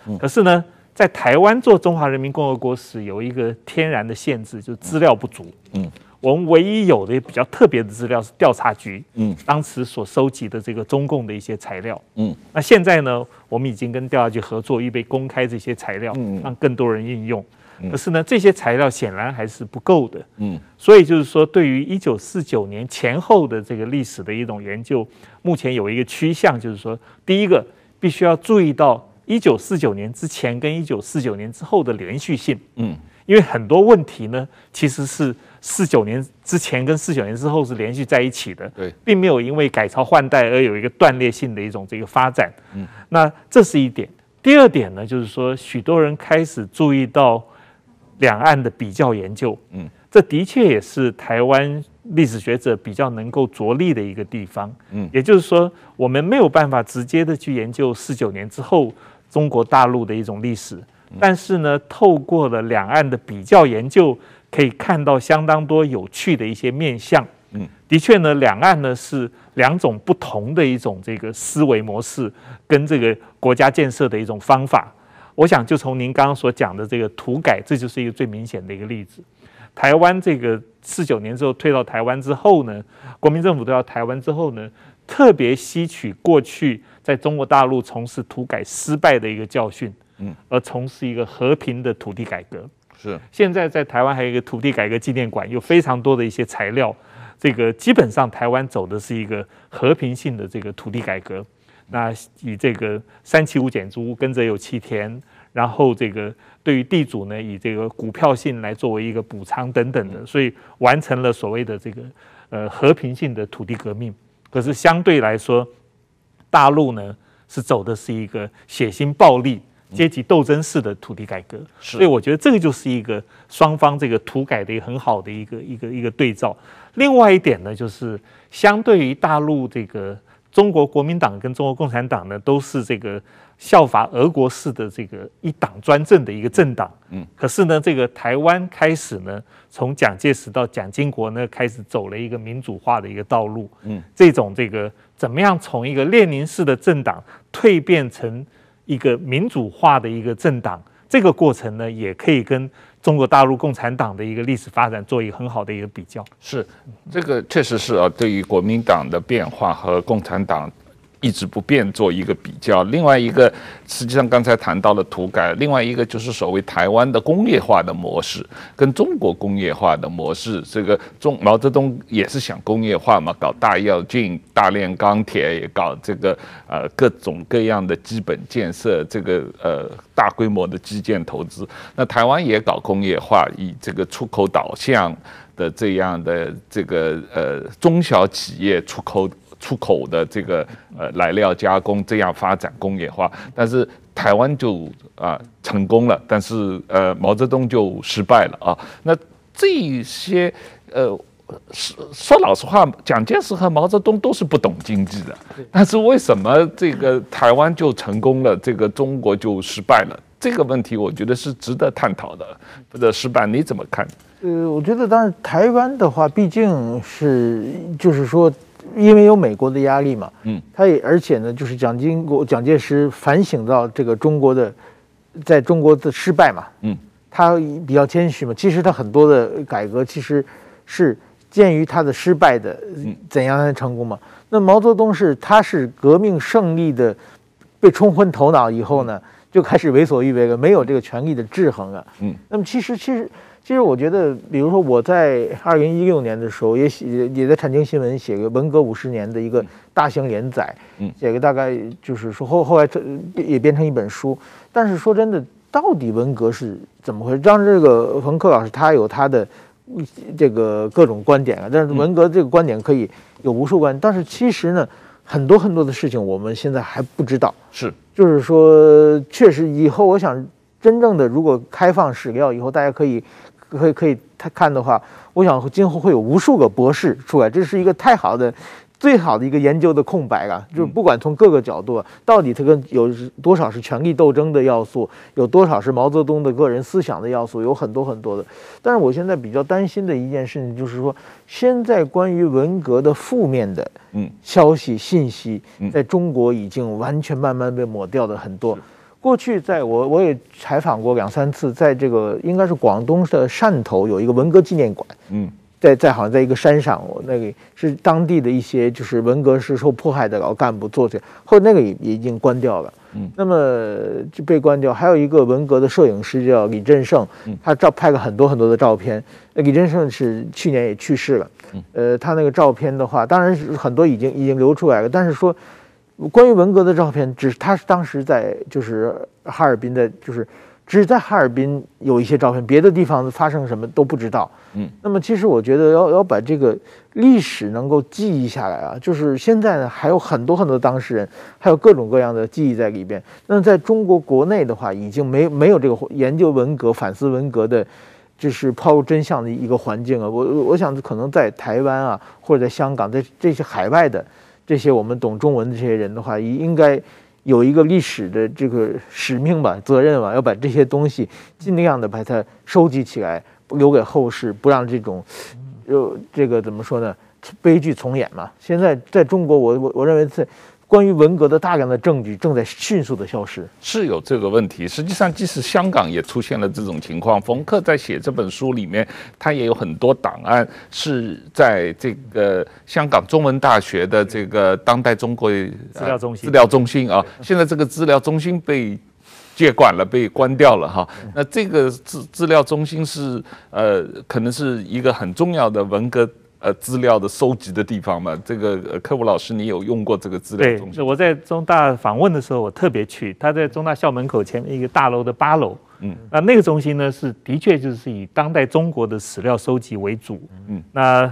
嗯，可是呢，在台湾做中华人民共和国史有一个天然的限制，就是资料不足。嗯。我们唯一有的比较特别的资料是调查局，嗯，当时所收集的这个中共的一些材料，嗯，那现在呢，我们已经跟调查局合作，预备公开这些材料，嗯，让更多人应用。可是呢，这些材料显然还是不够的，嗯，所以就是说，对于一九四九年前后的这个历史的一种研究，目前有一个趋向，就是说，第一个必须要注意到一九四九年之前跟一九四九年之后的连续性，嗯，因为很多问题呢，其实是。四九年之前跟四九年之后是连续在一起的，对，并没有因为改朝换代而有一个断裂性的一种这个发展。嗯，那这是一点。第二点呢，就是说许多人开始注意到两岸的比较研究。嗯，这的确也是台湾历史学者比较能够着力的一个地方。嗯，也就是说，我们没有办法直接的去研究四九年之后中国大陆的一种历史，但是呢，透过了两岸的比较研究。可以看到相当多有趣的一些面相，嗯，的确呢，两岸呢是两种不同的一种这个思维模式跟这个国家建设的一种方法。我想就从您刚刚所讲的这个土改，这就是一个最明显的一个例子。台湾这个四九年之后退到台湾之后呢，国民政府退到台湾之后呢，特别吸取过去在中国大陆从事土改失败的一个教训，嗯，而从事一个和平的土地改革。是，现在在台湾还有一个土地改革纪念馆，有非常多的一些材料。这个基本上台湾走的是一个和平性的这个土地改革。那以这个三七五减租，跟着有其田，然后这个对于地主呢，以这个股票性来作为一个补偿等等的，所以完成了所谓的这个呃和平性的土地革命。可是相对来说，大陆呢是走的是一个血腥暴力。阶级斗争式的土地改革，所以我觉得这个就是一个双方这个土改的一个很好的一个一个一个对照。另外一点呢，就是相对于大陆这个中国国民党跟中国共产党呢，都是这个效法俄国式的这个一党专政的一个政党。嗯，可是呢，这个台湾开始呢，从蒋介石到蒋经国呢，开始走了一个民主化的一个道路。嗯，这种这个怎么样从一个列宁式的政党蜕变成一个民主化的一个政党，这个过程呢，也可以跟中国大陆共产党的一个历史发展做一个很好的一个比较。是，这个确实是啊，对于国民党的变化和共产党。一直不变做一个比较，另外一个实际上刚才谈到了土改，另外一个就是所谓台湾的工业化的模式跟中国工业化的模式，这个中毛泽东也是想工业化嘛，搞大跃进、大炼钢铁，也搞这个呃各种各样的基本建设，这个呃大规模的基建投资。那台湾也搞工业化，以这个出口导向。的这样的这个呃中小企业出口出口的这个呃来料加工这样发展工业化，但是台湾就啊成功了，但是呃毛泽东就失败了啊。那这些呃。说说老实话，蒋介石和毛泽东都是不懂经济的，但是为什么这个台湾就成功了，这个中国就失败了？这个问题我觉得是值得探讨的。或者失败你怎么看？呃，我觉得当然台湾的话，毕竟是就是说，因为有美国的压力嘛，嗯，他也而且呢，就是蒋经国、蒋介石反省到这个中国的在中国的失败嘛，嗯，他比较谦虚嘛，其实他很多的改革其实是。鉴于他的失败的怎样才成功嘛？那毛泽东是他是革命胜利的被冲昏头脑以后呢，就开始为所欲为了，没有这个权力的制衡啊。嗯，那么其实其实其实我觉得，比如说我在二零一六年的时候也写也在产经新闻写个文革五十年的一个大型连载，嗯，写个大概就是说后后来也变成一本书。但是说真的，到底文革是怎么回事？让这个冯克老师他有他的。这个各种观点啊，但是文革这个观点可以有无数观点，但是其实呢，很多很多的事情我们现在还不知道。是，就是说，确实以后我想真正的如果开放史料以后，大家可以可以可以看的话，我想今后会有无数个博士出来，这是一个太好的。最好的一个研究的空白啊，就是不管从各个角度，到底它跟有多少是权力斗争的要素，有多少是毛泽东的个人思想的要素，有很多很多的。但是我现在比较担心的一件事情就是说，现在关于文革的负面的嗯消息信息，在中国已经完全慢慢被抹掉的很多。过去在我我也采访过两三次，在这个应该是广东的汕头有一个文革纪念馆，嗯。在在好像在一个山上，我那个是当地的一些就是文革时受迫害的老干部做的，后来那个也也已经关掉了。嗯，那么就被关掉。还有一个文革的摄影师叫李振胜，他照拍了很多很多的照片。那李振胜是去年也去世了。呃，他那个照片的话，当然是很多已经已经流出来了。但是说关于文革的照片，只是他是当时在就是哈尔滨的，就是。只在哈尔滨有一些照片，别的地方发生什么都不知道。嗯，那么其实我觉得要要把这个历史能够记忆下来啊，就是现在呢还有很多很多当事人，还有各种各样的记忆在里边。那在中国国内的话，已经没没有这个研究文革、反思文革的，就是抛出真相的一个环境啊。我我想可能在台湾啊，或者在香港，在这些海外的这些我们懂中文的这些人的话，也应该。有一个历史的这个使命吧，责任吧，要把这些东西尽量的把它收集起来，留给后世，不让这种，呃，这个怎么说呢？悲剧重演嘛。现在在中国，我我我认为在。关于文革的大量的证据正在迅速的消失，是有这个问题。实际上，即使香港也出现了这种情况。冯克在写这本书里面，他也有很多档案是在这个香港中文大学的这个当代中国资料中心。资料中心啊，现在这个资料中心被接管了，被关掉了哈。那这个资资料中心是呃，可能是一个很重要的文革。呃，资料的收集的地方嘛，这个呃，克武老师，你有用过这个资料中心？对，我在中大访问的时候，我特别去，他在中大校门口前面一个大楼的八楼。嗯，那那个中心呢，是的确就是以当代中国的史料收集为主。嗯，那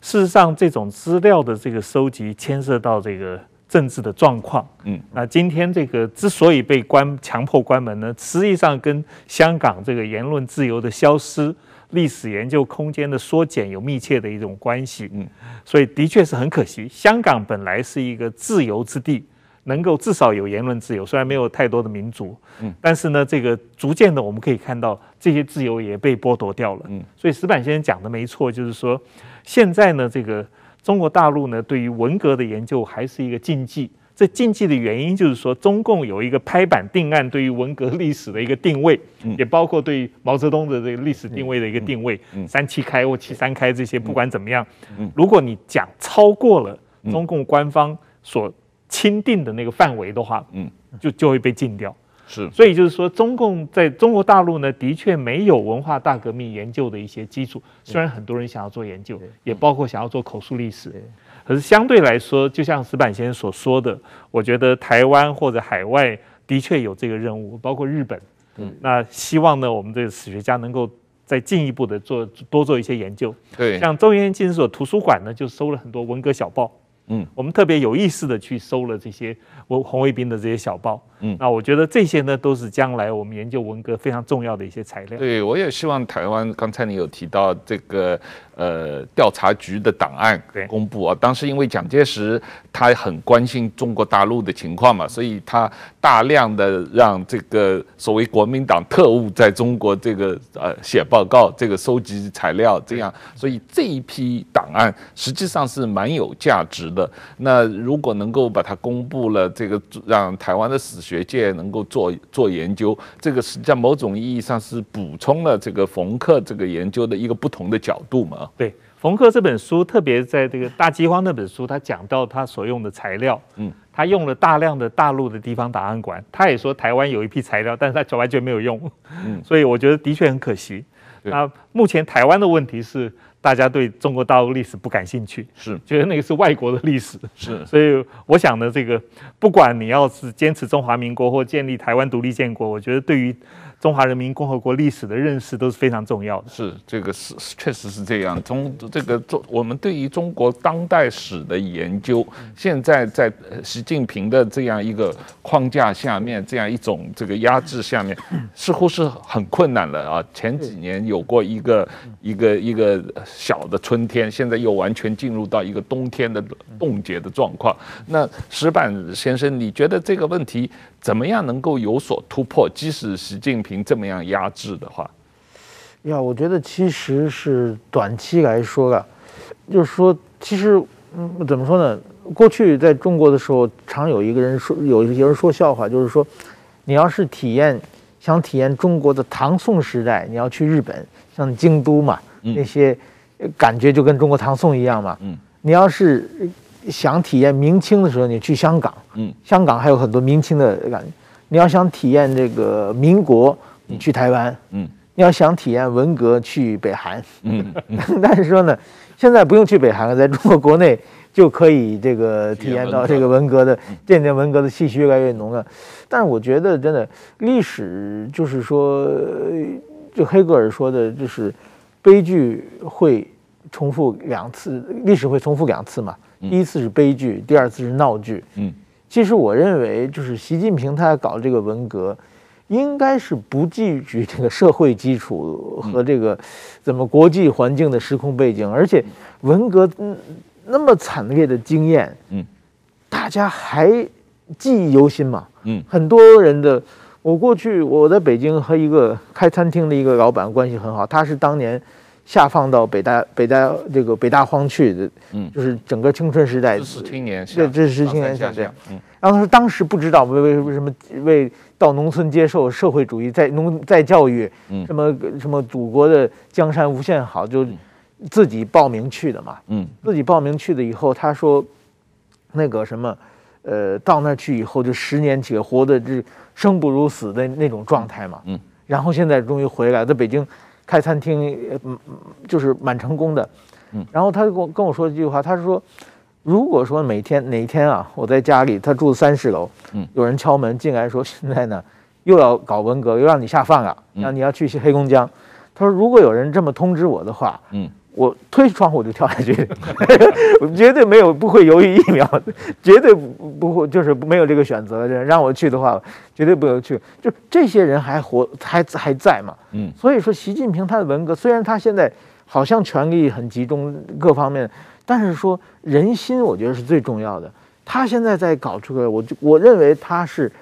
事实上，这种资料的这个收集牵涉到这个政治的状况。嗯，那今天这个之所以被关强迫关门呢，实际上跟香港这个言论自由的消失。历史研究空间的缩减有密切的一种关系，嗯，所以的确是很可惜。香港本来是一个自由之地，能够至少有言论自由，虽然没有太多的民主，嗯，但是呢，这个逐渐的我们可以看到这些自由也被剥夺掉了，嗯，所以石板先生讲的没错，就是说现在呢，这个中国大陆呢，对于文革的研究还是一个禁忌。这禁忌的原因就是说，中共有一个拍板定案，对于文革历史的一个定位，也包括对于毛泽东的这个历史定位的一个定位，三七开或七三开这些，不管怎么样，如果你讲超过了中共官方所钦定的那个范围的话，就就会被禁掉。是，所以就是说，中共在中国大陆呢，的确没有文化大革命研究的一些基础，虽然很多人想要做研究，也包括想要做口述历史。可是相对来说，就像石板先生所说的，我觉得台湾或者海外的确有这个任务，包括日本。嗯，那希望呢，我们这个史学家能够再进一步的做多做一些研究。对，像中原研究所图书馆呢，就收了很多文革小报。嗯，我们特别有意识的去收了这些红卫兵的这些小报。嗯，那我觉得这些呢，都是将来我们研究文革非常重要的一些材料。对，我也希望台湾，刚才你有提到这个呃调查局的档案公布啊。当时因为蒋介石他很关心中国大陆的情况嘛，所以他大量的让这个所谓国民党特务在中国这个呃写报告、这个收集材料，这样，所以这一批档案实际上是蛮有价值的。那如果能够把它公布了，这个让台湾的史学界能够做做研究，这个实际上某种意义上是补充了这个冯克这个研究的一个不同的角度嘛。对，冯克这本书，特别在这个大饥荒那本书，他讲到他所用的材料，嗯，他用了大量的大陆的地方档案馆，他也说台湾有一批材料，但是他完全没有用，嗯，所以我觉得的确很可惜。那目前台湾的问题是。大家对中国大陆历史不感兴趣，是觉得那个是外国的历史，是。所以我想呢，这个不管你要是坚持中华民国或建立台湾独立建国，我觉得对于。中华人民共和国历史的认识都是非常重要的。是，这个是确实是这样。中这个中，我们对于中国当代史的研究，现在在习近平的这样一个框架下面，这样一种这个压制下面，似乎是很困难的啊。前几年有过一个一个一个小的春天，现在又完全进入到一个冬天的冻结的状况。那石板先生，你觉得这个问题？怎么样能够有所突破？即使习近平这么样压制的话，呀，我觉得其实是短期来说的，就是说，其实嗯，怎么说呢？过去在中国的时候，常有一个人说，有有人说笑话，就是说，你要是体验想体验中国的唐宋时代，你要去日本，像京都嘛，那些感觉就跟中国唐宋一样嘛。嗯，你要是。想体验明清的时候，你去香港，嗯，香港还有很多明清的感觉。你要想体验这个民国，你去台湾，嗯，你要想体验文革，去北韩，嗯，但是说呢，现在不用去北韩了，在中国国内就可以这个体验到这个文革的渐渐文革的气息越来越浓了。但是我觉得真的历史就是说，就黑格尔说的，就是悲剧会重复两次，历史会重复两次嘛。第一次是悲剧，第二次是闹剧。嗯，其实我认为，就是习近平他搞这个文革，应该是不基于这个社会基础和这个怎么国际环境的时空背景，而且文革那么惨烈的经验，嗯，大家还记忆犹新嘛。嗯，很多人的，我过去我在北京和一个开餐厅的一个老板关系很好，他是当年。下放到北大北大这个北大荒去的，嗯，就是整个青春时代，知识青年，对，知识青年像这样，嗯，然后他说当时不知道为为为什么为到农村接受社会主义，在农在教育，嗯，什么什么祖国的江山无限好，就自己报名去的嘛，嗯，自己报名去的以后，他说那个什么，呃，到那去以后就十年起来活的这生不如死的那种状态嘛，嗯，然后现在终于回来，在北京。开餐厅，嗯，就是蛮成功的，嗯，然后他就跟我跟我说一句话，他是说，如果说每天哪一天啊，我在家里，他住三十楼，嗯，有人敲门进来说，现在呢又要搞文革，又让你下放了，让你要去黑龙江，他说如果有人这么通知我的话，嗯。我推窗户我就跳下去，我 绝对没有不会犹豫一秒，绝对不不会就是没有这个选择。让我去的话，绝对不能去。就这些人还活还还在嘛？嗯，所以说习近平他的文革，虽然他现在好像权力很集中各方面，但是说人心，我觉得是最重要的。他现在在搞出个，我就我认为他是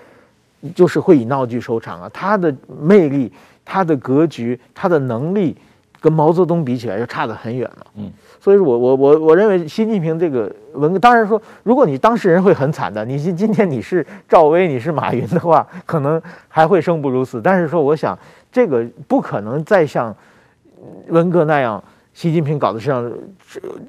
就是会以闹剧收场啊。他的魅力，他的格局，他的能力。跟毛泽东比起来，就差得很远了。嗯，所以说我我我我认为习近平这个文革，当然说，如果你当事人会很惨的，你今今天你是赵薇，你是马云的话，可能还会生不如死。但是说，我想这个不可能再像文革那样，习近平搞得像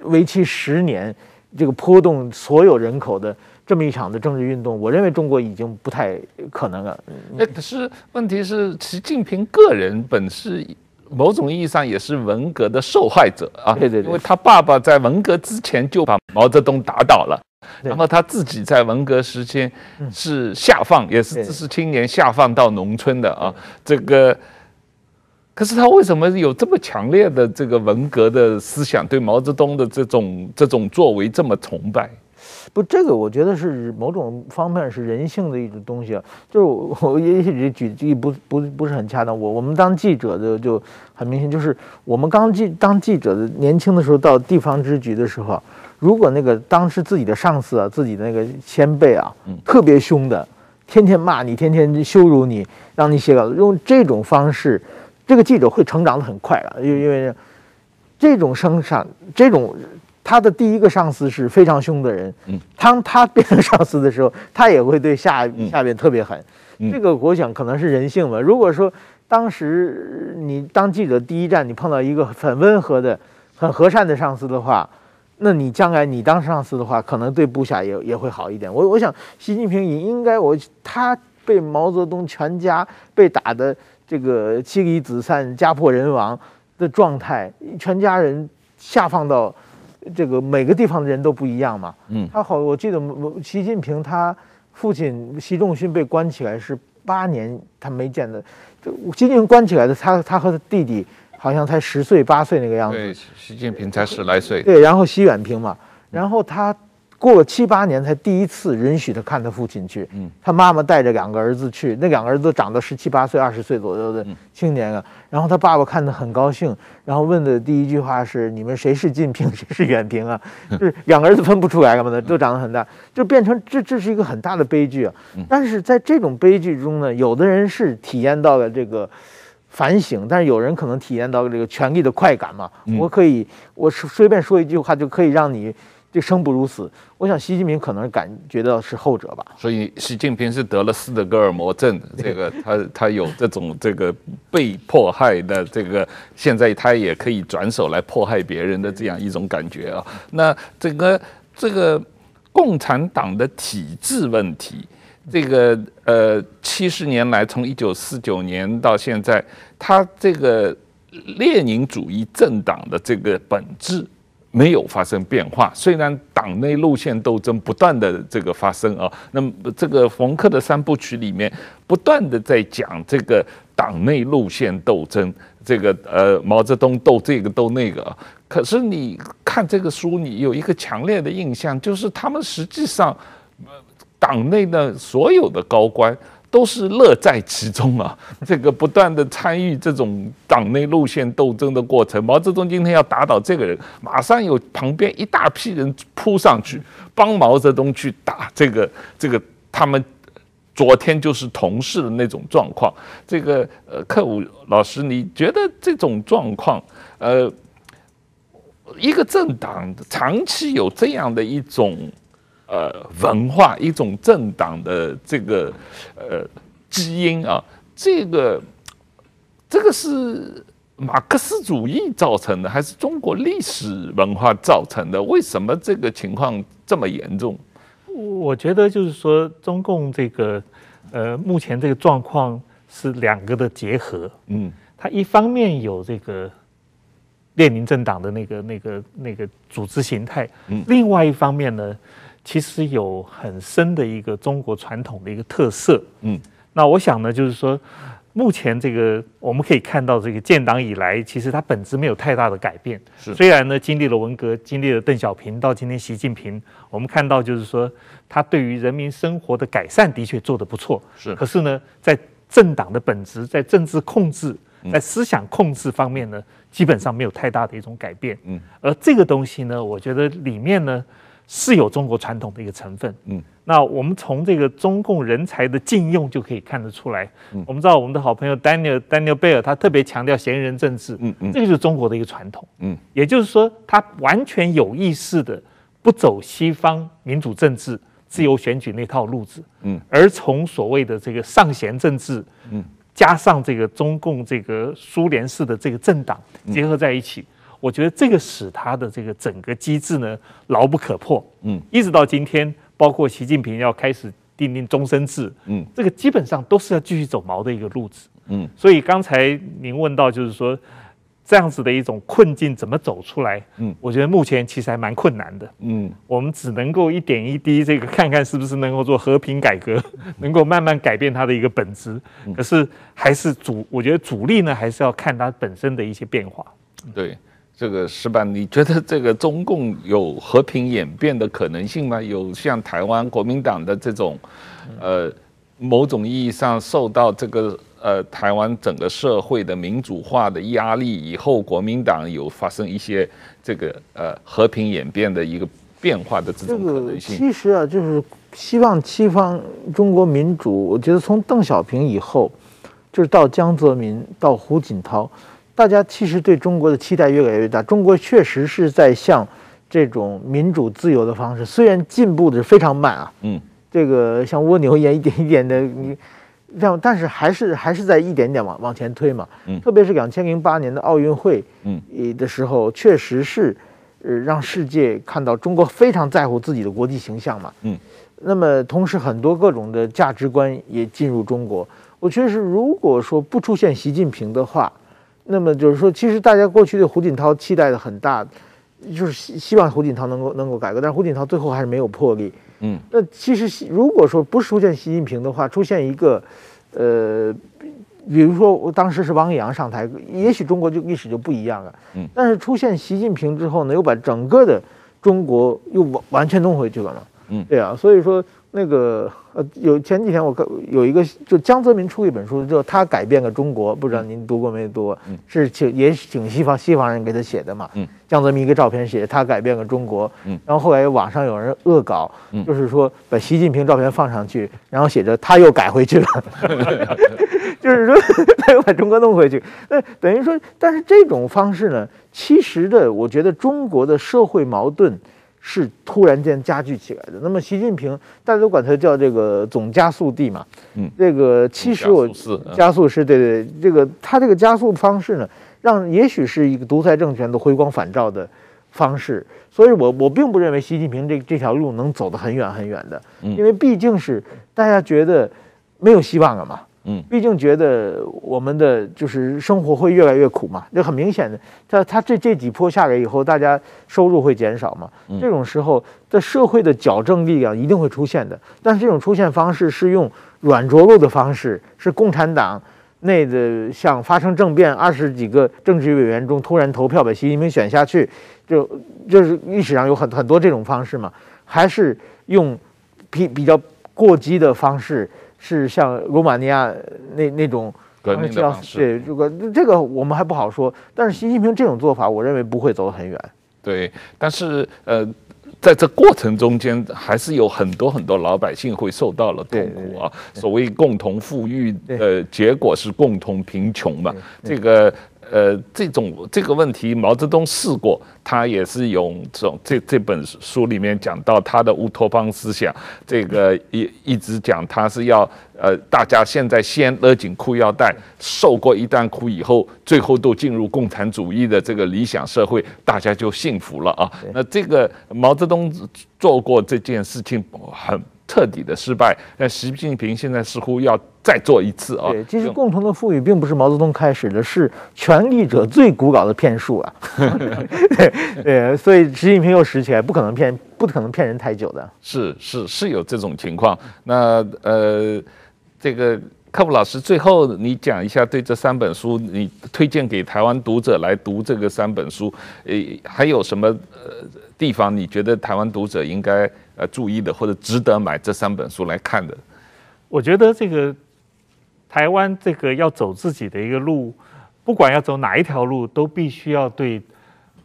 为期十年，这个波动所有人口的这么一场的政治运动。我认为中国已经不太可能了。哎，可是问题是，习近平个人本是。某种意义上也是文革的受害者啊，对对对，因为他爸爸在文革之前就把毛泽东打倒了，然后他自己在文革时间是下放，也是知识青年下放到农村的啊，这个。可是他为什么有这么强烈的这个文革的思想，对毛泽东的这种这种作为这么崇拜？不，这个我觉得是某种方面是人性的一种东西啊。就是我 我也举例不不不是很恰当。我我们当记者的就很明显，就是我们刚记当记者的年轻的时候到地方支局的时候，如果那个当时自己的上司啊，自己的那个先辈啊，特别凶的，天天骂你，天天羞辱你，让你写稿子，用这种方式，这个记者会成长的很快的，因为因为这种生产这种。他的第一个上司是非常凶的人，嗯，当他变成上司的时候，他也会对下下边特别狠，这个我想可能是人性吧。如果说当时你当记者第一站，你碰到一个很温和的、很和善的上司的话，那你将来你当上司的话，可能对部下也也会好一点。我我想习近平也应该，我他被毛泽东全家被打的这个妻离子散、家破人亡的状态，全家人下放到。这个每个地方的人都不一样嘛。嗯，他好，我记得习近平他父亲习仲勋被关起来是八年，他没见的。就习近平关起来的，他他和他弟弟好像才十岁八岁那个样子。对，习近平才十来岁。对，然后习远平嘛，然后他。过了七八年才第一次允许他看他父亲去，嗯，他妈妈带着两个儿子去，那两个儿子都长到十七八岁、二十岁左右的青年了。然后他爸爸看得很高兴，然后问的第一句话是：“你们谁是近平，谁是远平啊？”就是两个儿子分不出来了嘛，都长得很大，就变成这这是一个很大的悲剧啊。但是在这种悲剧中呢，有的人是体验到了这个反省，但是有人可能体验到了这个权力的快感嘛。我可以，我随便说一句话就可以让你。这生不如死，我想习近平可能感觉到是后者吧。所以习近平是得了斯德哥尔摩症，这个他他有这种这个被迫害的这个，现在他也可以转手来迫害别人的这样一种感觉啊。那这个这个共产党的体制问题，这个呃七十年来从一九四九年到现在，他这个列宁主义政党的这个本质。没有发生变化，虽然党内路线斗争不断的这个发生啊，那么这个冯克的三部曲里面不断的在讲这个党内路线斗争，这个呃毛泽东斗这个斗那个，可是你看这个书，你有一个强烈的印象，就是他们实际上党内的所有的高官。都是乐在其中啊！这个不断的参与这种党内路线斗争的过程。毛泽东今天要打倒这个人，马上有旁边一大批人扑上去帮毛泽东去打这个这个。他们昨天就是同事的那种状况。这个呃，克武老师，你觉得这种状况，呃，一个政党长期有这样的一种。呃，文化一种政党的这个呃基因啊，这个这个是马克思主义造成的，还是中国历史文化造成的？为什么这个情况这么严重？我觉得就是说，中共这个呃目前这个状况是两个的结合。嗯，它一方面有这个列宁政党的那个那个那个组织形态，嗯，另外一方面呢。其实有很深的一个中国传统的一个特色，嗯，那我想呢，就是说，目前这个我们可以看到，这个建党以来，其实它本质没有太大的改变。是，虽然呢，经历了文革，经历了邓小平，到今天习近平，我们看到就是说，他对于人民生活的改善的确做得不错。是，可是呢，在政党的本质，在政治控制，在思想控制方面呢，基本上没有太大的一种改变。嗯，而这个东西呢，我觉得里面呢。是有中国传统的一个成分，嗯，那我们从这个中共人才的禁用就可以看得出来。嗯，我们知道我们的好朋友 Daniel Daniel 贝尔，他特别强调嫌疑人政治，嗯嗯，这个就是中国的一个传统，嗯，也就是说，他完全有意识的不走西方民主政治、自由选举那套路子，嗯，而从所谓的这个上贤政治，嗯，加上这个中共这个苏联式的这个政党结合在一起。我觉得这个使他的这个整个机制呢牢不可破，嗯，一直到今天，包括习近平要开始定定终身制，嗯，这个基本上都是要继续走毛的一个路子，嗯，所以刚才您问到就是说，这样子的一种困境怎么走出来？嗯，我觉得目前其实还蛮困难的。嗯，我们只能够一点一滴这个看看是不是能够做和平改革，能够慢慢改变它的一个本质。可是还是主，我觉得主力呢还是要看它本身的一些变化。对，这个石板，你觉得这个中共有和平演变的可能性吗？有像台湾国民党的这种，呃，某种意义上受到这个。呃，台湾整个社会的民主化的压力以后，国民党有发生一些这个呃和平演变的一个变化的这种可能性。这个、其实啊，就是希望西方中国民主。我觉得从邓小平以后，就是到江泽民到胡锦涛，大家其实对中国的期待越来越大。中国确实是在向这种民主自由的方式，虽然进步的非常慢啊，嗯，这个像蜗牛一样一点一点的你。这样，但是还是还是在一点点往往前推嘛。嗯，特别是两千零八年的奥运会，嗯，的时候，确实是，呃，让世界看到中国非常在乎自己的国际形象嘛。嗯，那么同时很多各种的价值观也进入中国。我觉得是，如果说不出现习近平的话，那么就是说，其实大家过去对胡锦涛期待的很大，就是希希望胡锦涛能够能够改革，但是胡锦涛最后还是没有魄力。嗯，那其实如果说不是出现习近平的话，出现一个，呃，比如说我当时是王阳上台，也许中国就历史就不一样了。嗯，但是出现习近平之后呢，又把整个的中国又完完全弄回去了嘛。嗯，对啊，所以说。那个呃，有前几天我看有一个，就江泽民出一本书，就他改变了中国，不知道您读过没读过？嗯，是请也请西方西方人给他写的嘛。嗯，江泽民一个照片写他改变了中国。嗯，然后后来网上有人恶搞，就是说把习近平照片放上去，然后写着他又改回去了，就是说 他又把中国弄回去。那等于说，但是这种方式呢，其实的，我觉得中国的社会矛盾。是突然间加剧起来的。那么习近平，大家都管他叫这个总加速帝嘛。嗯，这个其实我加速是，对对，这个他这个加速方式呢，让也许是一个独裁政权的回光返照的方式。所以我我并不认为习近平这这条路能走得很远很远的，因为毕竟是大家觉得没有希望了嘛。嗯，毕竟觉得我们的就是生活会越来越苦嘛，这很明显的，他他这这几波下来以后，大家收入会减少嘛，这种时候在社会的矫正力量一定会出现的，但是这种出现方式是用软着陆的方式，是共产党内的像发生政变，二十几个政治委员中突然投票把习近平选下去，就就是历史上有很很多这种方式嘛，还是用比比较过激的方式。是像罗马尼亚那那种革命的方式，对，这个这个我们还不好说。但是习近平这种做法，我认为不会走得很远。对，但是呃，在这过程中间，还是有很多很多老百姓会受到了痛苦啊。所谓共同富裕呃结果是共同贫穷嘛，这个。呃，这种这个问题，毛泽东试过，他也是用这种这这本书里面讲到他的乌托邦思想，这个一一直讲他是要呃，大家现在先勒紧裤腰带，受过一段苦以后，最后都进入共产主义的这个理想社会，大家就幸福了啊。那这个毛泽东做过这件事情很。彻底的失败，但习近平现在似乎要再做一次啊！对，其实共同的富裕并不是毛泽东开始的，是权力者最古老的骗术啊！对对，所以习近平又拾起来，不可能骗，不可能骗人太久的。是是是有这种情况。那呃，这个克卜老师，最后你讲一下对这三本书，你推荐给台湾读者来读这个三本书，呃，还有什么呃地方你觉得台湾读者应该？呃，注意的或者值得买这三本书来看的，我觉得这个台湾这个要走自己的一个路，不管要走哪一条路，都必须要对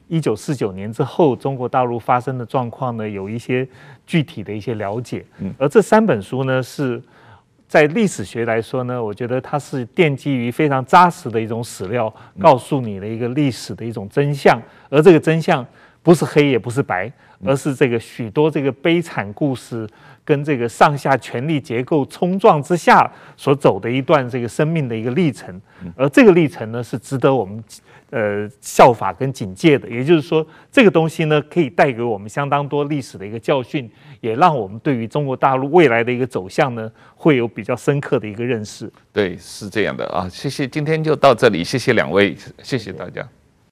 一九四九年之后中国大陆发生的状况呢有一些具体的一些了解。嗯，而这三本书呢，是在历史学来说呢，我觉得它是奠基于非常扎实的一种史料，告诉你的一个历史的一种真相，而这个真相不是黑也不是白。而是这个许多这个悲惨故事，跟这个上下权力结构冲撞之下所走的一段这个生命的一个历程，而这个历程呢，是值得我们呃效法跟警戒的。也就是说，这个东西呢，可以带给我们相当多历史的一个教训，也让我们对于中国大陆未来的一个走向呢，会有比较深刻的一个认识。对，是这样的啊。谢谢，今天就到这里，谢谢两位，谢谢大家。